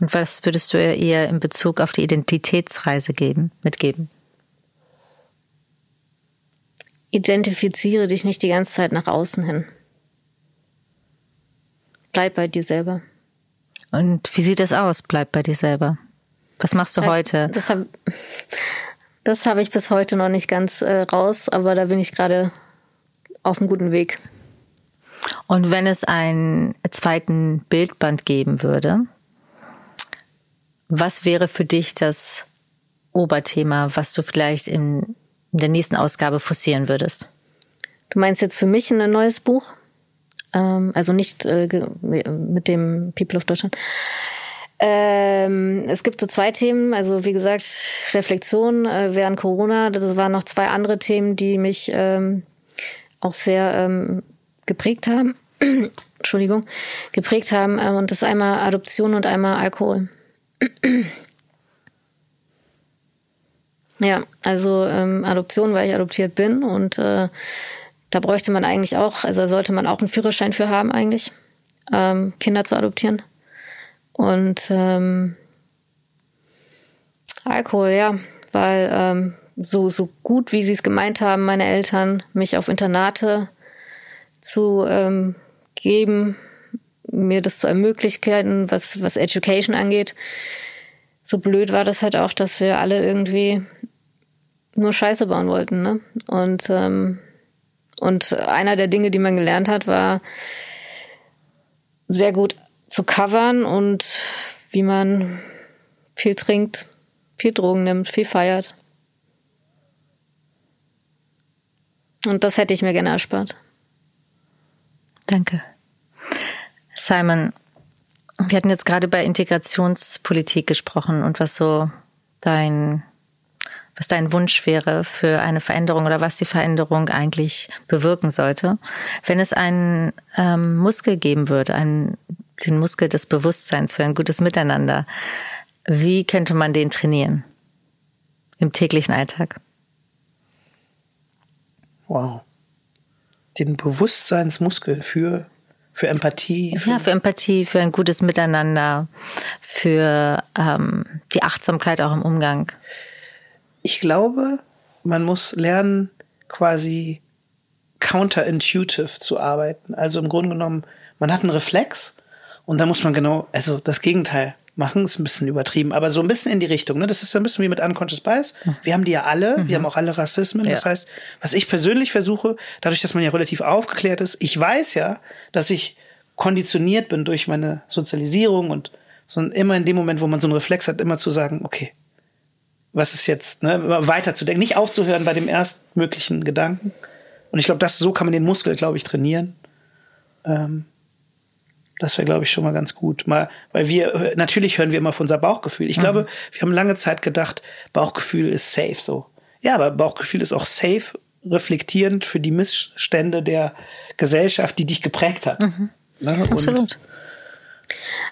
Speaker 1: Und was würdest du ihr in Bezug auf die Identitätsreise geben, mitgeben?
Speaker 2: Identifiziere dich nicht die ganze Zeit nach außen hin. Bleib bei dir selber.
Speaker 1: Und wie sieht das aus? Bleib bei dir selber. Was machst du das heißt, heute?
Speaker 2: Das habe das hab ich bis heute noch nicht ganz äh, raus, aber da bin ich gerade auf einem guten Weg.
Speaker 1: Und wenn es einen zweiten Bildband geben würde, was wäre für dich das Oberthema, was du vielleicht in, der nächsten Ausgabe forcieren würdest?
Speaker 2: Du meinst jetzt für mich ein neues Buch? Ähm, also nicht äh, mit dem People of Deutschland. Ähm, es gibt so zwei Themen, also wie gesagt, Reflexion äh, während Corona. Das waren noch zwei andere Themen, die mich ähm, auch sehr geprägt haben. Entschuldigung, geprägt haben. Ähm, und das ist einmal Adoption und einmal Alkohol. ja, also ähm, Adoption, weil ich adoptiert bin und äh, da bräuchte man eigentlich auch, also sollte man auch einen Führerschein für haben eigentlich, ähm, Kinder zu adoptieren. Und ähm, Alkohol, ja, weil ähm, so, so gut, wie sie es gemeint haben, meine Eltern, mich auf Internate zu ähm, geben, mir das zu ermöglichen, was, was Education angeht. So blöd war das halt auch, dass wir alle irgendwie nur Scheiße bauen wollten. Ne? Und, ähm, und einer der Dinge, die man gelernt hat, war sehr gut zu covern und wie man viel trinkt, viel Drogen nimmt, viel feiert. Und das hätte ich mir gerne erspart.
Speaker 1: Danke. Simon, Wir hatten jetzt gerade bei Integrationspolitik gesprochen und was so dein, was dein Wunsch wäre für eine Veränderung oder was die Veränderung eigentlich bewirken sollte. Wenn es einen ähm, Muskel geben würde, einen, den Muskel des Bewusstseins für ein gutes Miteinander, wie könnte man den trainieren im täglichen Alltag?
Speaker 3: Wow. Den Bewusstseinsmuskel für für Empathie.
Speaker 1: Für ja, für Empathie, für ein gutes Miteinander, für ähm, die Achtsamkeit auch im Umgang.
Speaker 3: Ich glaube, man muss lernen, quasi counterintuitive zu arbeiten. Also im Grunde genommen, man hat einen Reflex und da muss man genau, also das Gegenteil machen, ist ein bisschen übertrieben, aber so ein bisschen in die Richtung. Ne? Das ist so ein bisschen wie mit Unconscious Bias. Wir haben die ja alle, mhm. wir haben auch alle Rassismen. Ja. Das heißt, was ich persönlich versuche, dadurch, dass man ja relativ aufgeklärt ist, ich weiß ja, dass ich konditioniert bin durch meine Sozialisierung und so immer in dem Moment, wo man so einen Reflex hat, immer zu sagen, okay, was ist jetzt, ne, weiter zu denken, nicht aufzuhören bei dem erstmöglichen Gedanken. Und ich glaube, das so kann man den Muskel, glaube ich, trainieren. Ähm, das wäre, glaube ich, schon mal ganz gut. Mal, weil wir, natürlich hören wir immer auf unser Bauchgefühl. Ich mhm. glaube, wir haben lange Zeit gedacht, Bauchgefühl ist safe so. Ja, aber Bauchgefühl ist auch safe, reflektierend für die Missstände der Gesellschaft, die dich geprägt hat. Mhm.
Speaker 1: Ne? Absolut.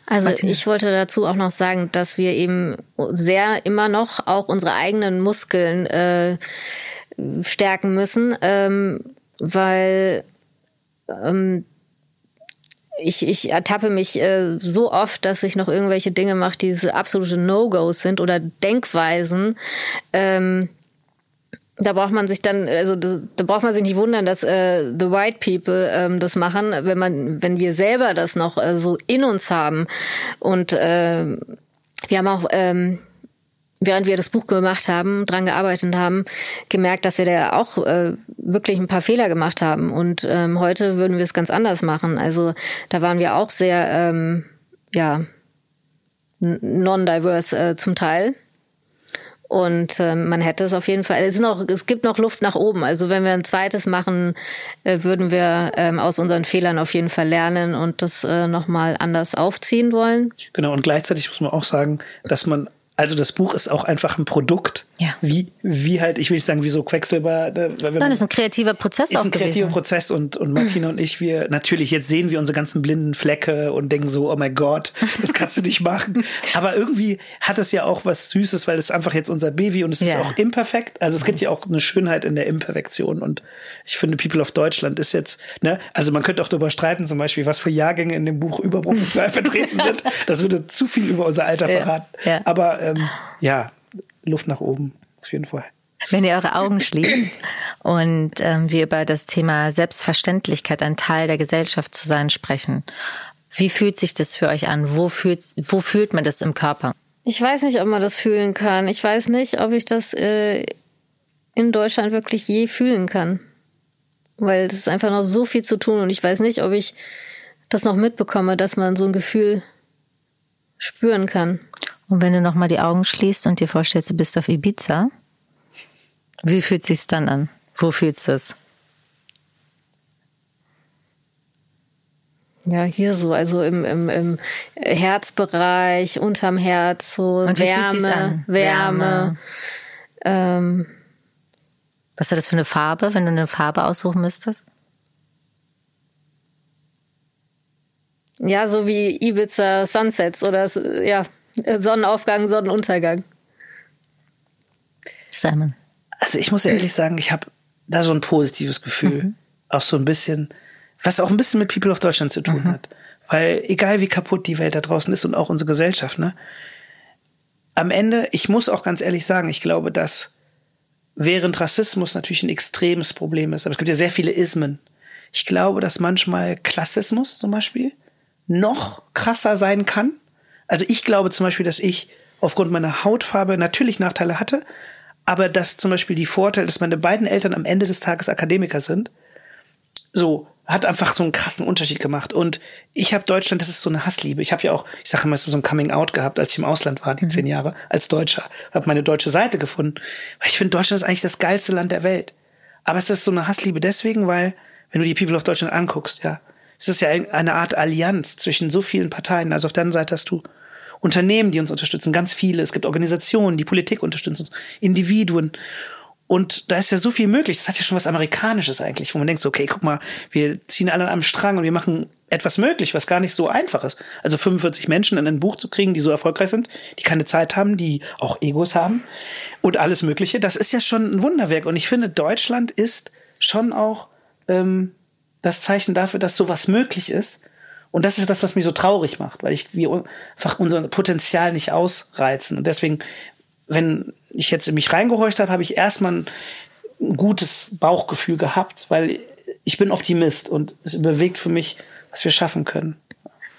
Speaker 2: Also Martina. ich wollte dazu auch noch sagen, dass wir eben sehr immer noch auch unsere eigenen Muskeln äh, stärken müssen, ähm, weil ähm, ich, ich ertappe mich äh, so oft, dass ich noch irgendwelche Dinge mache, die diese absolute No-Gos sind oder Denkweisen. Ähm, da braucht man sich dann, also da, da braucht man sich nicht wundern, dass äh, the white people ähm, das machen, wenn man, wenn wir selber das noch äh, so in uns haben. Und äh, wir haben auch ähm, während wir das Buch gemacht haben, dran gearbeitet haben, gemerkt, dass wir da auch äh, wirklich ein paar Fehler gemacht haben. Und ähm, heute würden wir es ganz anders machen. Also da waren wir auch sehr, ähm, ja, non-diverse äh, zum Teil. Und äh, man hätte es auf jeden Fall, es, ist noch, es gibt noch Luft nach oben. Also wenn wir ein zweites machen, äh, würden wir ähm, aus unseren Fehlern auf jeden Fall lernen und das äh, nochmal anders aufziehen wollen.
Speaker 3: Genau, und gleichzeitig muss man auch sagen, dass man also das Buch ist auch einfach ein Produkt.
Speaker 1: Ja.
Speaker 3: Wie, wie halt, ich will nicht sagen, wie so Quecksilber.
Speaker 1: Weil Nein, das ist ein kreativer Prozess
Speaker 3: ist auch ein gewesen. kreativer Prozess und, und Martina und ich, wir, natürlich, jetzt sehen wir unsere ganzen blinden Flecke und denken so, oh mein Gott, das kannst du nicht machen. Aber irgendwie hat es ja auch was Süßes, weil es einfach jetzt unser Baby und es ja. ist auch imperfekt. Also es gibt ja auch eine Schönheit in der Imperfektion und ich finde, People of Deutschland ist jetzt, ne, also man könnte auch darüber streiten, zum Beispiel, was für Jahrgänge in dem Buch überproportional vertreten sind. Das würde zu viel über unser Alter verraten. Ja. Ja. Aber ähm, ja, Luft nach oben, auf jeden Fall.
Speaker 1: Wenn ihr eure Augen schließt und ähm, wir über das Thema Selbstverständlichkeit, ein Teil der Gesellschaft zu sein, sprechen, wie fühlt sich das für euch an? Wo fühlt, wo fühlt man das im Körper?
Speaker 2: Ich weiß nicht, ob man das fühlen kann. Ich weiß nicht, ob ich das äh, in Deutschland wirklich je fühlen kann. Weil es ist einfach noch so viel zu tun und ich weiß nicht, ob ich das noch mitbekomme, dass man so ein Gefühl spüren kann.
Speaker 1: Und wenn du nochmal die Augen schließt und dir vorstellst, du bist auf Ibiza, wie fühlt es sich dann an? Wo fühlst du es?
Speaker 2: Ja, hier so, also im, im, im Herzbereich, unterm Herz, so und Wärme, Wärme, Wärme. Ähm,
Speaker 1: Was hat das für eine Farbe, wenn du eine Farbe aussuchen müsstest?
Speaker 2: Ja, so wie Ibiza Sunsets oder ja, Sonnenaufgang, Sonnenuntergang.
Speaker 1: Simon.
Speaker 3: Also ich muss ja ehrlich sagen, ich habe da so ein positives Gefühl. Mhm. Auch so ein bisschen, was auch ein bisschen mit People of Deutschland zu tun mhm. hat. Weil egal wie kaputt die Welt da draußen ist und auch unsere Gesellschaft, ne? Am Ende, ich muss auch ganz ehrlich sagen, ich glaube, dass während Rassismus natürlich ein extremes Problem ist, aber es gibt ja sehr viele Ismen. Ich glaube, dass manchmal Klassismus zum Beispiel noch krasser sein kann also ich glaube zum Beispiel, dass ich aufgrund meiner Hautfarbe natürlich Nachteile hatte, aber dass zum Beispiel die Vorteile, dass meine beiden Eltern am Ende des Tages Akademiker sind, so hat einfach so einen krassen Unterschied gemacht. Und ich habe Deutschland, das ist so eine Hassliebe. Ich habe ja auch, ich sage immer, so ein Coming Out gehabt, als ich im Ausland war, die mhm. zehn Jahre, als Deutscher, habe meine deutsche Seite gefunden. Weil ich finde, Deutschland ist eigentlich das geilste Land der Welt. Aber es ist so eine Hassliebe deswegen, weil, wenn du die People of Deutschland anguckst, ja, es ist ja eine Art Allianz zwischen so vielen Parteien. Also auf der anderen Seite hast du Unternehmen, die uns unterstützen, ganz viele. Es gibt Organisationen, die Politik unterstützen uns, Individuen. Und da ist ja so viel möglich. Das hat ja schon was Amerikanisches eigentlich, wo man denkt, so, okay, guck mal, wir ziehen alle an einem Strang und wir machen etwas möglich, was gar nicht so einfach ist. Also 45 Menschen in ein Buch zu kriegen, die so erfolgreich sind, die keine Zeit haben, die auch Egos haben und alles Mögliche, das ist ja schon ein Wunderwerk. Und ich finde, Deutschland ist schon auch ähm, das Zeichen dafür, dass sowas möglich ist. Und das ist das, was mich so traurig macht, weil ich wir einfach unser Potenzial nicht ausreizen. Und deswegen, wenn ich jetzt in mich reingehorcht habe, habe ich erstmal ein, gutes Bauchgefühl gehabt, weil ich bin Optimist und es bewegt für mich, was wir schaffen können.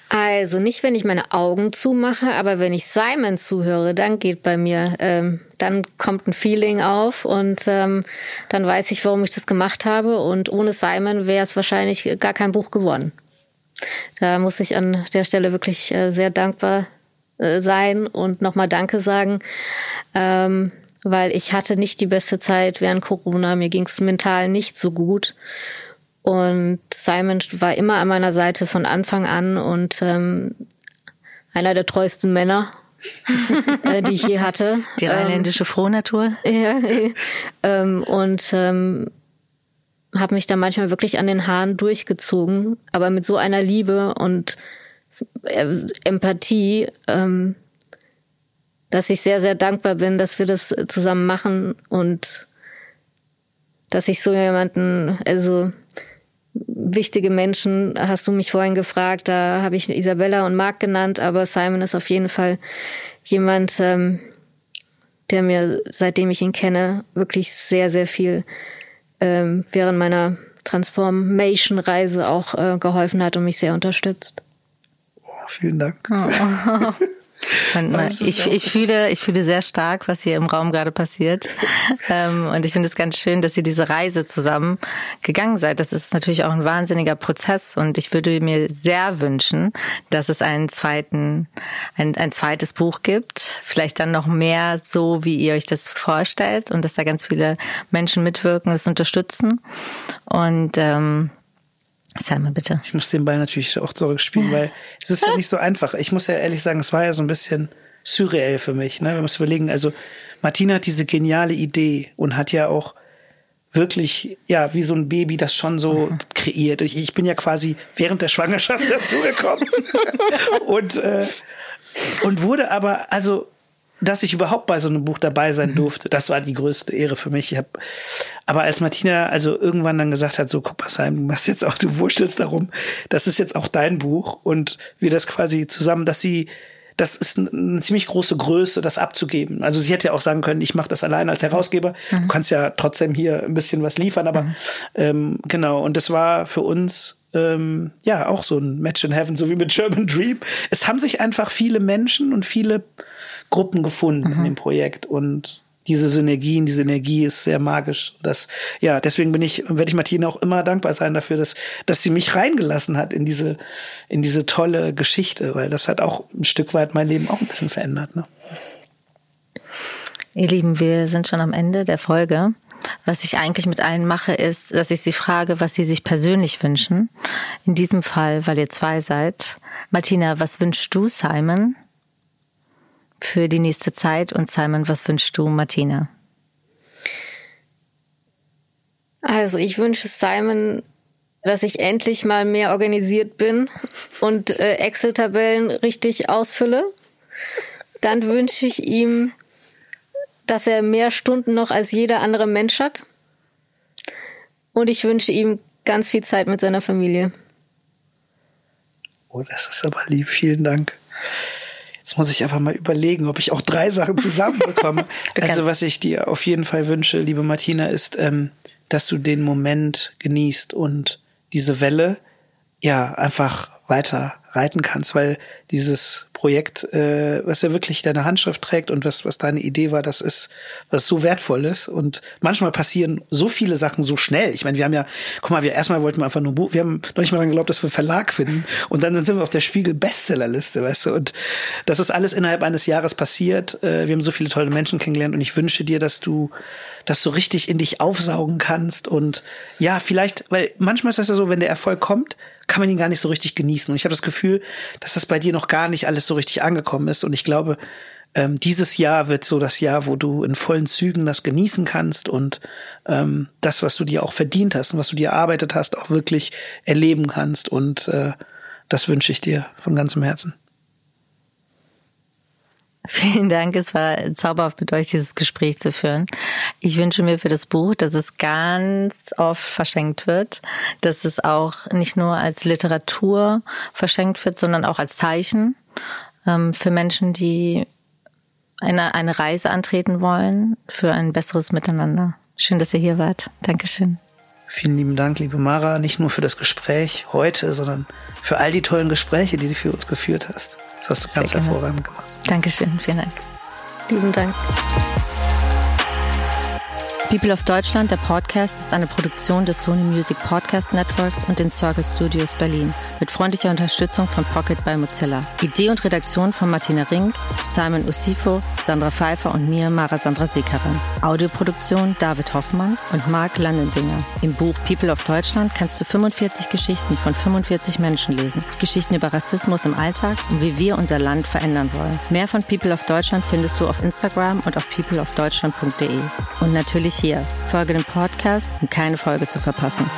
Speaker 2: Also nicht, wenn ich meine Augen zumache, aber wenn ich Simon zuhöre, dann geht bei mir, ähm, dann kommt ein Feeling auf und ähm, dann weiß ich, warum ich das gemacht habe. Und ohne Simon wäre es wahrscheinlich gar kein Buch geworden. Da muss ich an der Stelle wirklich äh, sehr dankbar äh, sein und nochmal Danke sagen, ähm, weil ich hatte nicht die beste Zeit während Corona. Mir ging es mental nicht so gut. Und Simon war immer an meiner Seite von Anfang an und ähm, einer der treuesten Männer, äh, die ich je hatte.
Speaker 1: Die ähm, rheinländische Frohnatur.
Speaker 2: Ja, ähm, und ähm, habe mich da manchmal wirklich an den Haaren durchgezogen, aber mit so einer Liebe und äh, Empathie, ähm, dass ich sehr, sehr dankbar bin, dass wir das zusammen machen und dass ich so jemanden, also wichtige Menschen hast du mich vorhin gefragt. Da habe ich Isabella und Marc genannt, aber Simon ist auf jeden Fall jemand, ähm, der mir, seitdem ich ihn kenne, wirklich sehr, sehr viel ähm, während meiner Transformation-Reise auch äh, geholfen hat und mich sehr unterstützt.
Speaker 3: Oh, vielen Dank. Oh.
Speaker 1: Ich, ich, fühle, ich fühle sehr stark, was hier im Raum gerade passiert. Ähm, und ich finde es ganz schön, dass ihr diese Reise zusammen gegangen seid. Das ist natürlich auch ein wahnsinniger Prozess. Und ich würde mir sehr wünschen, dass es einen zweiten, ein, ein zweites Buch gibt. Vielleicht dann noch mehr so, wie ihr euch das vorstellt. Und dass da ganz viele Menschen mitwirken, das unterstützen. Und ähm, Sag mal bitte.
Speaker 3: Ich muss den Ball natürlich auch zurückspielen, weil es ist ja nicht so einfach. Ich muss ja ehrlich sagen, es war ja so ein bisschen surreal für mich. Ne? Wir müssen überlegen, also Martina hat diese geniale Idee und hat ja auch wirklich, ja, wie so ein Baby das schon so mhm. kreiert. Ich, ich bin ja quasi während der Schwangerschaft dazugekommen und, äh, und wurde aber, also dass ich überhaupt bei so einem Buch dabei sein mhm. durfte, das war die größte Ehre für mich. Ich hab, aber als Martina also irgendwann dann gesagt hat, so guck mal, Simon, du machst jetzt auch, du wurstelst darum, das ist jetzt auch dein Buch und wir das quasi zusammen, dass sie das ist eine ziemlich große Größe, das abzugeben. Also sie hätte ja auch sagen können, ich mache das allein als Herausgeber. Mhm. Du kannst ja trotzdem hier ein bisschen was liefern, aber mhm. ähm, genau. Und das war für uns ähm, ja auch so ein Match in Heaven, so wie mit German Dream. Es haben sich einfach viele Menschen und viele Gruppen gefunden mhm. in dem Projekt und diese Synergien, diese Energie ist sehr magisch. Das, ja, deswegen bin ich, werde ich Martina auch immer dankbar sein dafür, dass, dass sie mich reingelassen hat in diese, in diese tolle Geschichte, weil das hat auch ein Stück weit mein Leben auch ein bisschen verändert. Ne?
Speaker 1: Ihr Lieben, wir sind schon am Ende der Folge. Was ich eigentlich mit allen mache, ist, dass ich sie frage, was sie sich persönlich wünschen. In diesem Fall, weil ihr zwei seid. Martina, was wünschst du, Simon? Für die nächste Zeit? Und Simon, was wünschst du, Martina?
Speaker 2: Also ich wünsche Simon, dass ich endlich mal mehr organisiert bin und äh, Excel-Tabellen richtig ausfülle. Dann wünsche ich ihm, dass er mehr Stunden noch als jeder andere Mensch hat. Und ich wünsche ihm ganz viel Zeit mit seiner Familie.
Speaker 3: Oh, das ist aber lieb. Vielen Dank. Jetzt muss ich einfach mal überlegen, ob ich auch drei Sachen zusammenbekomme. also was ich dir auf jeden Fall wünsche, liebe Martina, ist, ähm, dass du den Moment genießt und diese Welle ja einfach weiter reiten kannst, weil dieses Projekt, äh, was ja wirklich deine Handschrift trägt und was, was deine Idee war, das ist was so wertvolles. Und manchmal passieren so viele Sachen so schnell. Ich meine, wir haben ja, guck mal, wir erstmal wollten wir einfach nur Buch, wir haben noch nicht mal daran geglaubt, dass wir Verlag finden. Und dann sind wir auf der Spiegel Bestsellerliste, weißt du. Und das ist alles innerhalb eines Jahres passiert. Äh, wir haben so viele tolle Menschen kennengelernt und ich wünsche dir, dass du dass du richtig in dich aufsaugen kannst und ja, vielleicht, weil manchmal ist das ja so, wenn der Erfolg kommt, kann man ihn gar nicht so richtig genießen. Und ich habe das Gefühl, dass das bei dir noch gar nicht alles so richtig angekommen ist. Und ich glaube, ähm, dieses Jahr wird so das Jahr, wo du in vollen Zügen das genießen kannst und ähm, das, was du dir auch verdient hast und was du dir erarbeitet hast, auch wirklich erleben kannst. Und äh, das wünsche ich dir von ganzem Herzen.
Speaker 1: Vielen Dank. Es war zauberhaft mit euch dieses Gespräch zu führen. Ich wünsche mir für das Buch, dass es ganz oft verschenkt wird, dass es auch nicht nur als Literatur verschenkt wird, sondern auch als Zeichen ähm, für Menschen, die eine, eine Reise antreten wollen für ein besseres Miteinander. Schön, dass ihr hier wart. Dankeschön.
Speaker 3: Vielen lieben Dank, liebe Mara, nicht nur für das Gespräch heute, sondern für all die tollen Gespräche, die du für uns geführt hast. Das hast du Sehr ganz gerne. hervorragend gemacht.
Speaker 1: Dankeschön, vielen Dank.
Speaker 2: Lieben Dank.
Speaker 1: People of Deutschland, der Podcast, ist eine Produktion des Sony Music Podcast Networks und den Circle Studios Berlin mit freundlicher Unterstützung von Pocket by Mozilla. Idee und Redaktion von Martina Rink, Simon Usifo, Sandra Pfeiffer und mir, Mara Sandra Sekarin. Audioproduktion David Hoffmann und Marc Landendinger. Im Buch People of Deutschland kannst du 45 Geschichten von 45 Menschen lesen. Geschichten über Rassismus im Alltag und wie wir unser Land verändern wollen. Mehr von People of Deutschland findest du auf Instagram und auf peopleofdeutschland.de. Und natürlich hier. Folge dem Podcast, um keine Folge zu verpassen.